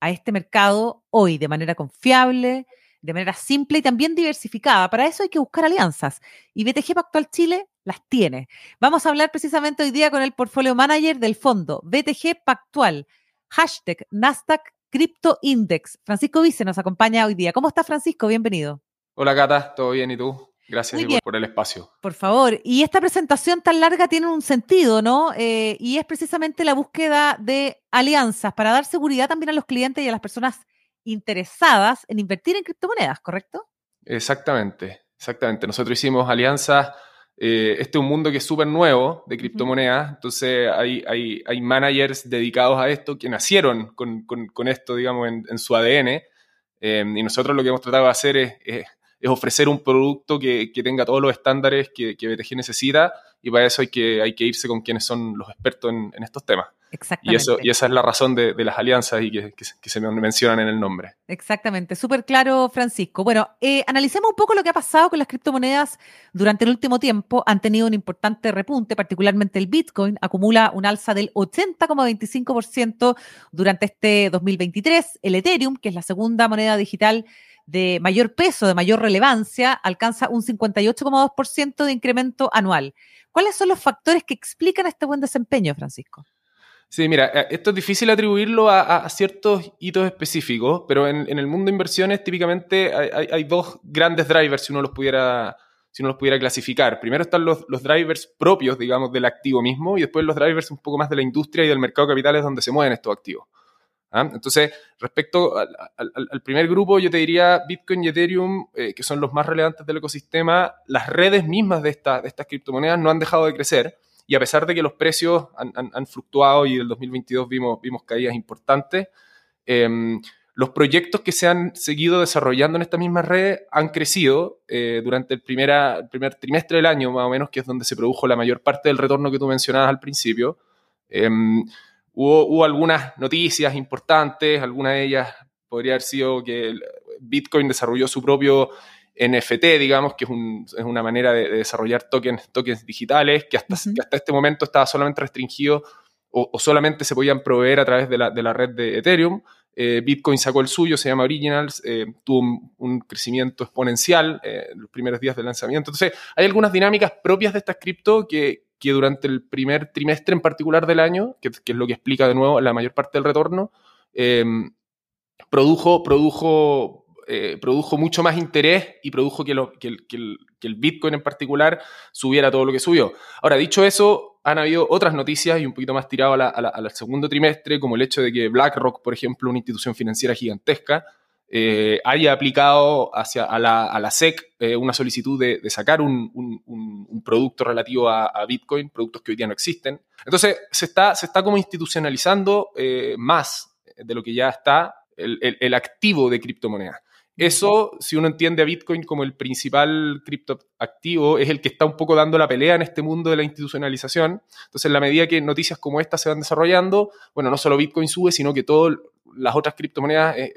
a este mercado hoy de manera confiable, de manera simple y también diversificada. Para eso hay que buscar alianzas y BTG Pactual Chile las tiene. Vamos a hablar precisamente hoy día con el portfolio manager del fondo BTG Pactual, hashtag Nasdaq Crypto Index. Francisco Vice nos acompaña hoy día. ¿Cómo está Francisco? Bienvenido. Hola Cata, ¿todo bien y tú? Gracias por el espacio. Por favor. Y esta presentación tan larga tiene un sentido, ¿no? Eh, y es precisamente la búsqueda de alianzas para dar seguridad también a los clientes y a las personas interesadas en invertir en criptomonedas, ¿correcto? Exactamente, exactamente. Nosotros hicimos alianzas. Eh, este es un mundo que es súper nuevo de criptomonedas, entonces hay, hay, hay, managers dedicados a esto que nacieron con, con, esto, digamos, en, su ADN. Eh, y nosotros lo que hemos tratado de hacer es, es, ofrecer un producto que, que, tenga todos los estándares que, que BTG necesita y para eso hay que, hay que irse con quienes son los expertos en, en estos temas. Exactamente. Y, eso, y esa es la razón de, las alianzas y que, se mencionan en el nombre. Exactamente, súper claro, Francisco. Bueno, eh, analicemos un poco lo que ha pasado con las criptomonedas durante el último tiempo. Han tenido un importante repunte, particularmente el Bitcoin, acumula un alza del 80,25% durante este 2023. El Ethereum, que es la segunda moneda digital de mayor peso, de mayor relevancia, alcanza un 58,2% de incremento anual. ¿Cuáles son los factores que explican este buen desempeño, Francisco? Sí, mira, eh, esto es difícil atribuirlo a, ciertos hitos específicos, pero en, el mundo de inversiones típicamente hay, dos grandes drivers si uno los pudiera, si uno los pudiera clasificar. Primero están los, drivers propios, digamos, del activo mismo y después los drivers un poco más de la industria y del mercado de capitales donde se mueven estos activos. ¿Ah? Entonces, respecto al, primer grupo, yo te diría Bitcoin y Ethereum, eh, que son los más relevantes del ecosistema, las redes mismas de, esta, de estas criptomonedas no han dejado de crecer y a pesar de que los precios han, fluctuado y en el 2022 vimos, vimos caídas importantes, em, los proyectos que se han seguido desarrollando en esta misma red han crecido eh, durante el, primera, primer trimestre del año, más o menos, que es donde se produjo la mayor parte del retorno que tú mencionabas al principio. Hubo, hubo, algunas noticias importantes, alguna de ellas podría haber sido que Bitcoin desarrolló su propio NFT, digamos, que es, una manera de, desarrollar tokens, tokens digitales, que hasta, hasta este momento estaba solamente restringido o, solamente se podían proveer a través de la, red de Ethereum. Eh, Bitcoin sacó el suyo, se llama Originals, eh, tuvo un, crecimiento exponencial eh, en los primeros días del lanzamiento. Entonces, hay algunas dinámicas propias de estas cripto que, que durante el primer trimestre en particular del año, que, es lo que explica de nuevo la mayor parte del retorno, produjo, produjo eh, produjo mucho más interés y produjo que, el, Bitcoin en particular subiera todo lo que subió. Ahora, dicho eso, han habido otras noticias y un poquito más tirado al segundo trimestre, como el hecho de que BlackRock, por ejemplo, una institución financiera gigantesca, eh, haya aplicado hacia, a, la, SEC eh, una solicitud de, sacar un, producto relativo a, Bitcoin, productos que hoy día no existen. Entonces, se está, se está como institucionalizando más de lo que ya está el, el activo de criptomonedas. Eso, si uno entiende a Bitcoin como el principal criptoactivo, es el que está un poco dando la pelea en este mundo de la institucionalización. Entonces, en la medida que noticias como esta se van desarrollando, bueno, no solo Bitcoin sube, sino que todas las otras criptomonedas eh,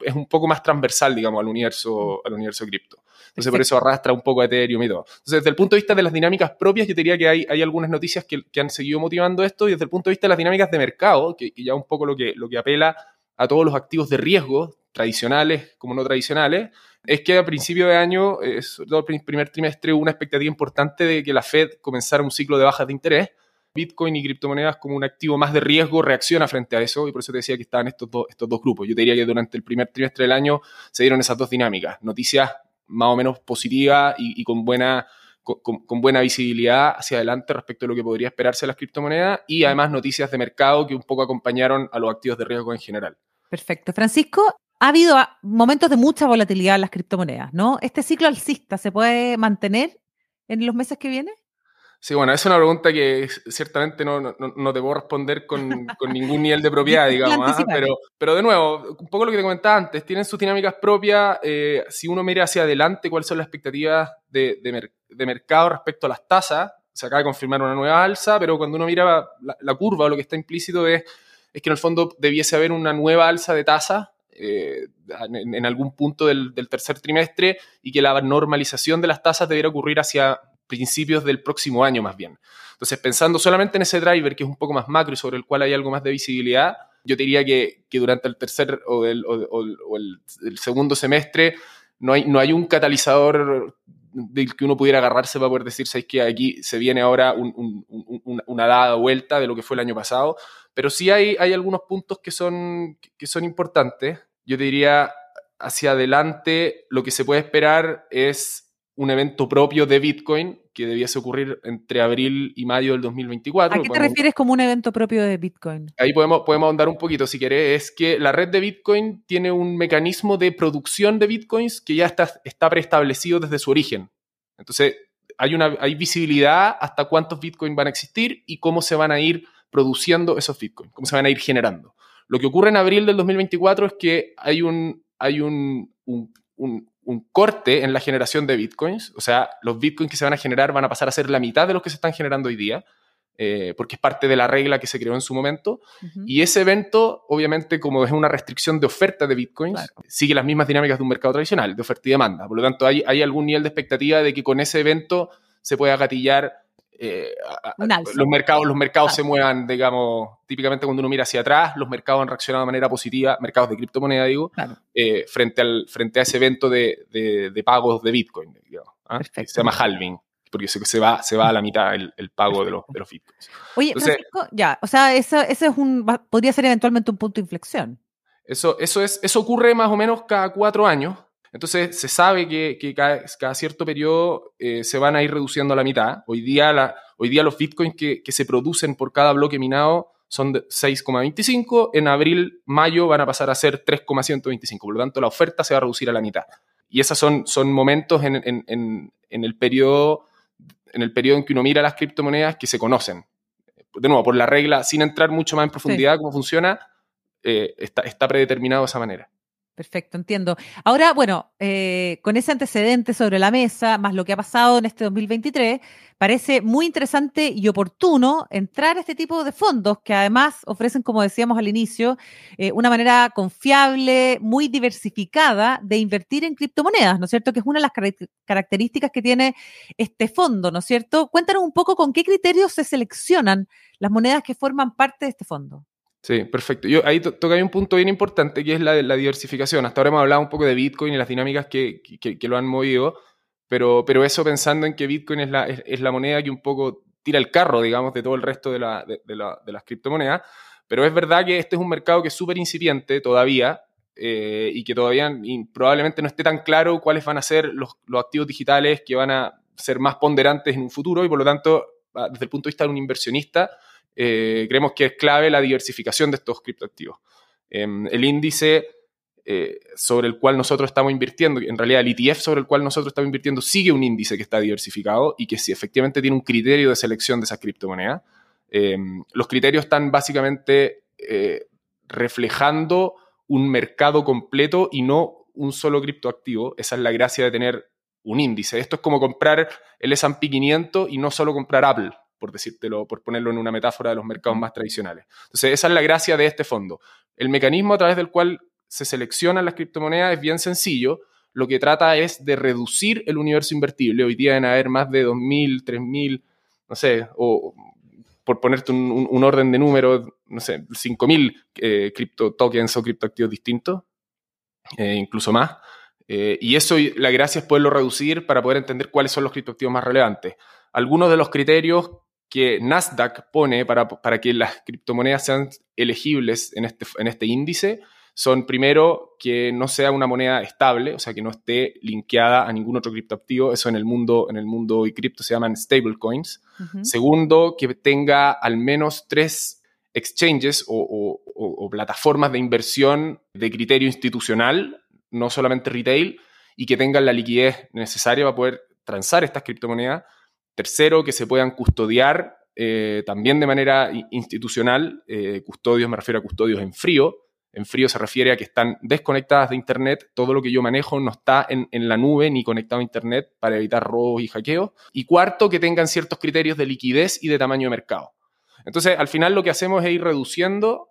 es, un poco más transversal, digamos, al universo, al universo cripto. Entonces, por eso arrastra un poco a Ethereum y todo. Entonces, desde el punto de vista de las dinámicas propias, yo diría que hay, hay algunas noticias que, han seguido motivando esto, y desde el punto de vista de las dinámicas de mercado, que, que ya un poco lo que, lo que apela a todos los activos de riesgo, tradicionales como no tradicionales, es que a principio de año, sobre todo el primer trimestre, hubo una expectativa importante de que la Fed comenzara un ciclo de bajas de interés. Bitcoin y criptomonedas como un activo más de riesgo reacciona frente a eso y por eso te decía que estaban estos, dos, estos dos grupos. Yo te diría que durante el primer trimestre del año se dieron esas dos dinámicas, noticias más o menos positivas y, con buena con, buena visibilidad hacia adelante respecto a lo que podría esperarse de las criptomonedas y además noticias de mercado que un poco acompañaron a los activos de riesgo en general. Perfecto. Francisco, ha habido momentos de mucha volatilidad en las criptomonedas, ¿no? ¿Este ciclo alcista se puede mantener en los meses que vienen? Sí, bueno, es una pregunta que ciertamente no, no, no te puedo responder con, con, ningún nivel de propiedad, digamos, ¿ah? pero, pero de nuevo, un poco lo que te comentaba antes, tienen sus dinámicas propias, eh, si uno mira hacia adelante cuáles son las expectativas de, de, de, mercado respecto a las tasas, se acaba de confirmar una nueva alza, pero cuando uno mira la, la curva lo que está implícito es, es, que en el fondo debiese haber una nueva alza de tasas eh, en, en, algún punto del, del tercer trimestre y que la normalización de las tasas debiera ocurrir hacia principios del próximo año más bien. Entonces, pensando solamente en ese driver que es un poco más macro y sobre el cual hay algo más de visibilidad, yo diría que, que durante el tercer o el, o, o el, el, segundo semestre no hay, no hay un catalizador del que uno pudiera agarrarse para poder decir, ¿sabes que aquí se viene ahora un, un, un, una dada vuelta de lo que fue el año pasado? Pero sí hay, hay algunos puntos que son, que son importantes. Yo te diría, hacia adelante, lo que se puede esperar es un evento propio de Bitcoin que debiese ocurrir entre abril y mayo del 2024. ¿A qué te refieres como un evento propio de Bitcoin? Ahí podemos, podemos ahondar un poquito si querés. Es que la red de Bitcoin tiene un mecanismo de producción de Bitcoins que ya está, está preestablecido desde su origen. Entonces, hay, una, hay visibilidad hasta cuántos Bitcoin van a existir y cómo se van a ir produciendo esos Bitcoins, cómo se van a ir generando. Lo que ocurre en abril del 2024 es que hay un, hay un, un, un un corte en la generación de bitcoins, o sea, los bitcoins que se van a generar van a pasar a ser la mitad de los que se están generando hoy día, eh, porque es parte de la regla que se creó en su momento. Uh -huh. Y ese evento, obviamente, como es una restricción de oferta de bitcoins, claro. sigue las mismas dinámicas de un mercado tradicional, de oferta y demanda. Por lo tanto, hay, hay algún nivel de expectativa de que con ese evento se pueda gatillar eh, los mercados, los mercados claro. se muevan, digamos, típicamente cuando uno mira hacia atrás, los mercados han reaccionado de manera positiva, mercados de criptomoneda, digo, claro. eh, frente, al, frente a ese evento de, de, de pagos de Bitcoin, digamos, ¿eh? se llama halving porque se, se, va, se va a la mitad el, el pago de los, de los bitcoins. Oye, Entonces, Francisco, ya, o sea, eso, eso es un, podría ser eventualmente un punto de inflexión. Eso, eso, es, eso ocurre más o menos cada cuatro años, entonces se sabe que, que cada, cada, cierto periodo eh, se van a ir reduciendo a la mitad. Hoy día, la, hoy día los bitcoins que, que, se producen por cada bloque minado son de 6,25. En abril, mayo van a pasar a ser 3,125. Por lo tanto, la oferta se va a reducir a la mitad. Y esos son, son momentos en, en, en, en, el periodo, en el periodo en que uno mira las criptomonedas que se conocen. De nuevo, por la regla, sin entrar mucho más en profundidad sí. cómo funciona, eh, está, está predeterminado de esa manera. Perfecto, entiendo. Ahora, bueno, eh, con ese antecedente sobre la mesa, más lo que ha pasado en este 2023, parece muy interesante y oportuno entrar a este tipo de fondos que además ofrecen, como decíamos al inicio, eh, una manera confiable, muy diversificada de invertir en criptomonedas, ¿no es cierto? Que es una de las car características que tiene este fondo, ¿no es cierto? Cuéntanos un poco con qué criterios se seleccionan las monedas que forman parte de este fondo. Sí, perfecto. Yo ahí to toca un punto bien importante que es la diversificación. Hasta ahora hemos hablado un poco de Bitcoin y las dinámicas que, lo han movido, pero, eso pensando en que Bitcoin es la, moneda que un poco tira el carro, digamos, de todo el resto de, la, de, de, la, de las criptomonedas. Pero es verdad que este es un mercado que es súper incipiente todavía eh, y que todavía probablemente no esté tan claro cuáles van a ser los activos digitales que van a ser más ponderantes en un futuro y por lo tanto, desde el punto de vista de un inversionista, eh, creemos que es clave la diversificación de estos criptoactivos. Eh, el índice eh, sobre el cual nosotros estamos invirtiendo, en realidad el ETF sobre el cual nosotros estamos invirtiendo sigue un índice que está diversificado y que sí, efectivamente tiene un criterio de selección de esas criptomonedas. los criterios están básicamente eh, reflejando un mercado completo y no un solo criptoactivo. Esa es la gracia de tener un índice. Esto es como comprar el S&P 500 y no solo comprar Apple por decírtelo, por ponerlo en una metáfora de los mercados más tradicionales. Entonces, esa es la gracia de este fondo. El mecanismo a través del cual se seleccionan las criptomonedas es bien sencillo. Lo que trata es de reducir el universo invertible. Hoy día deben haber más de 2.000, 3.000, no sé, o por ponerte un, un, un orden de números, no sé, 5.000 eh, cripto tokens o criptoactivos distintos, eh, incluso más. Eh, y eso, la gracia es poderlo reducir para poder entender cuáles son los criptoactivos más relevantes. Algunos de los criterios que Nasdaq pone para, para que las criptomonedas sean elegibles en este, en este índice son primero que no sea una moneda estable, o sea, que no esté linkeada a ningún otro criptoactivo. Eso en el mundo, en el mundo y cripto se llaman stablecoins. Uh -huh. Segundo, que tenga al menos tres exchanges o, o, o, o, plataformas de inversión de criterio institucional, no solamente retail, y que tengan la liquidez necesaria para poder transar estas criptomonedas. Tercero, que se puedan custodiar eh, también de manera institucional, eh, custodios, me refiero a custodios en frío. En frío se refiere a que están desconectadas de Internet. Todo lo que yo manejo no está en, la nube ni conectado a Internet para evitar robos y hackeos. Y cuarto, que tengan ciertos criterios de liquidez y de tamaño de mercado. Entonces, al final lo que hacemos es ir reduciendo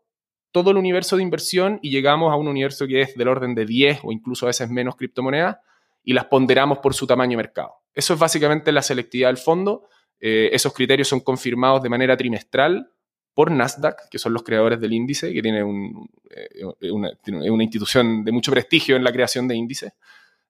todo el universo de inversión y llegamos a un universo que es del orden de 10 o incluso a veces menos criptomonedas y las ponderamos por su tamaño de mercado. Eso es básicamente la selectividad del fondo eh, esos criterios son confirmados de manera trimestral por Nasdaq, que son los creadores del índice, que tiene, eh, una, institución de mucho prestigio en la creación de índices.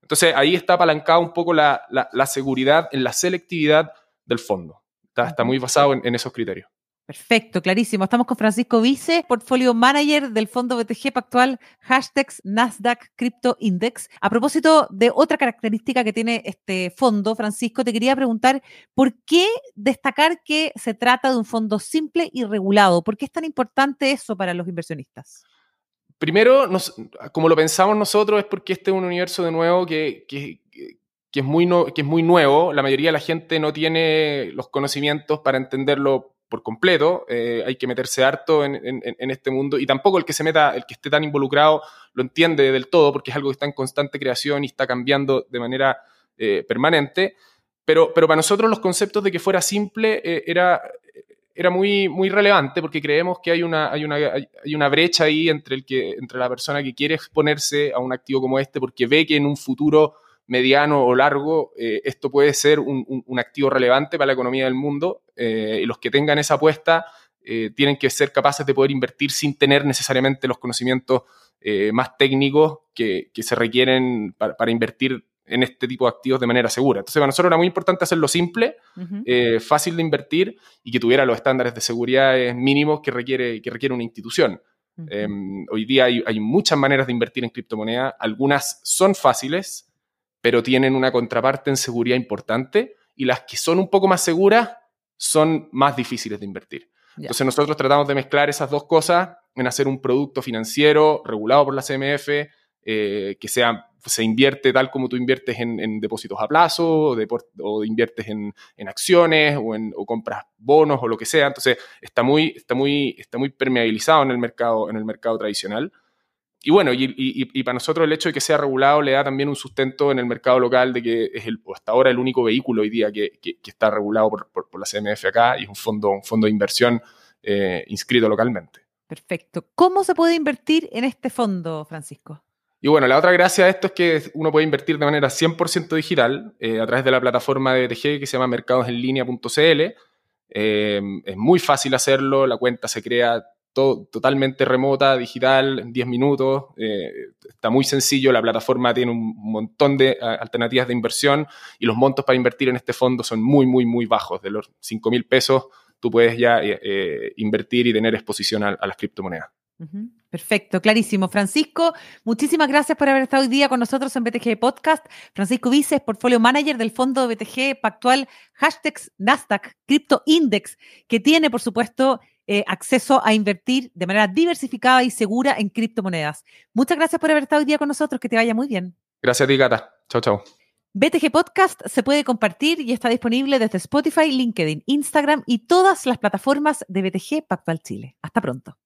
Entonces ahí está apalancada un poco la, seguridad en la selectividad del fondo. Está, muy basado en esos criterios. Perfecto, clarísimo. Estamos con Francisco Vice, portfolio manager del fondo BTG Pactual, hashtags Nasdaq Crypto Index. A propósito de otra característica que tiene este fondo, Francisco, te quería preguntar, ¿por qué destacar que se trata de un fondo simple y regulado? ¿Por qué es tan importante eso para los inversionistas? Primero, como lo pensamos nosotros, es porque este es un universo de nuevo que, es muy que es muy nuevo. La mayoría de la gente no tiene los conocimientos para entenderlo por completo, eh, hay que meterse harto en, este mundo y tampoco el que se meta, el que esté tan involucrado lo entiende del todo porque es algo que está en constante creación y está cambiando de manera eh, permanente, pero, pero para nosotros los conceptos de que fuera simple eh, era, era muy, muy relevante porque creemos que hay una, hay, una, hay una brecha ahí entre, el que, entre la persona que quiere exponerse a un activo como este porque ve que en un futuro mediano o largo, eh, esto puede ser un, activo relevante para la economía del mundo eh, y los que tengan esa apuesta eh, tienen que ser capaces de poder invertir sin tener necesariamente los conocimientos más técnicos que, se requieren para, invertir en este tipo de activos de manera segura. Entonces, para nosotros era muy importante hacerlo simple, fácil de invertir y que tuviera los estándares de seguridad mínimos que requiere, que requiere una institución. Em, hoy día hay, hay, muchas maneras de invertir en criptomonedas, algunas son fáciles, pero tienen una contraparte en seguridad importante y las que son un poco más seguras son más difíciles de invertir. Entonces nosotros tratamos de mezclar esas dos cosas en hacer un producto financiero regulado por la CMF, eh, que sea, se invierte tal como tú inviertes en, depósitos a plazo o, o inviertes en, acciones o, en, o compras bonos o lo que sea. Entonces está muy, está muy, está muy permeabilizado en el mercado, en el mercado tradicional y bueno, y, para nosotros el hecho de que sea regulado le da también un sustento en el mercado local de que es el, hasta ahora el único vehículo hoy día que, está regulado por, la CMF acá y es un fondo, un fondo de inversión eh, inscrito localmente. Perfecto. ¿Cómo se puede invertir en este fondo, Francisco? Y bueno, la otra gracia de esto es que uno puede invertir de manera 100% digital eh, a través de la plataforma de BTG que se llama mercadosenlinea.cl. Eh, es muy fácil hacerlo, la cuenta se crea totalmente remota, digital, en 10 minutos. Eh, está muy sencillo, la plataforma tiene un montón de alternativas de inversión y los montos para invertir en este fondo son muy, muy, muy bajos. De los 5 mil pesos, tú puedes ya eh, eh, invertir y tener exposición a, las criptomonedas. Perfecto, clarísimo. Francisco, muchísimas gracias por haber estado hoy día con nosotros en BTG Podcast. Francisco Vices, portfolio manager del fondo BTG Pactual, hashtags Nasdaq Crypto Index, que tiene, por supuesto, eh, acceso a invertir de manera diversificada y segura en criptomonedas. Muchas gracias por haber estado hoy día con nosotros. Que te vaya muy bien. Gracias a ti, Gata. Chao, chao. BTG Podcast se puede compartir y está disponible desde Spotify, LinkedIn, Instagram y todas las plataformas de BTG Pactual Chile. Hasta pronto.